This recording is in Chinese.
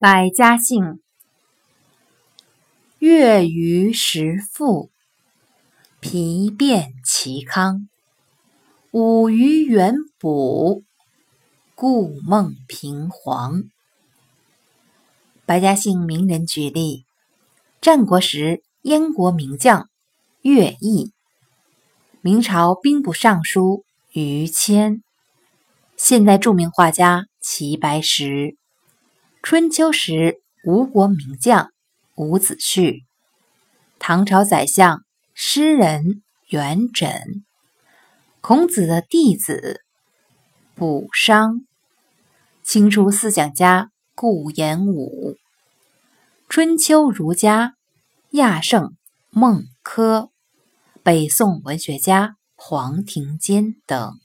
百家姓：月余时富，皮变其康；五余元补，故梦平黄。百家姓名人举例：战国时燕国名将。乐毅，明朝兵部尚书于谦，现代著名画家齐白石。春秋时，吴国名将伍子胥；唐朝宰相、诗人元稹；孔子的弟子卜商；清初思想家顾炎武；春秋儒家亚圣、孟轲；北宋文学家黄庭坚等。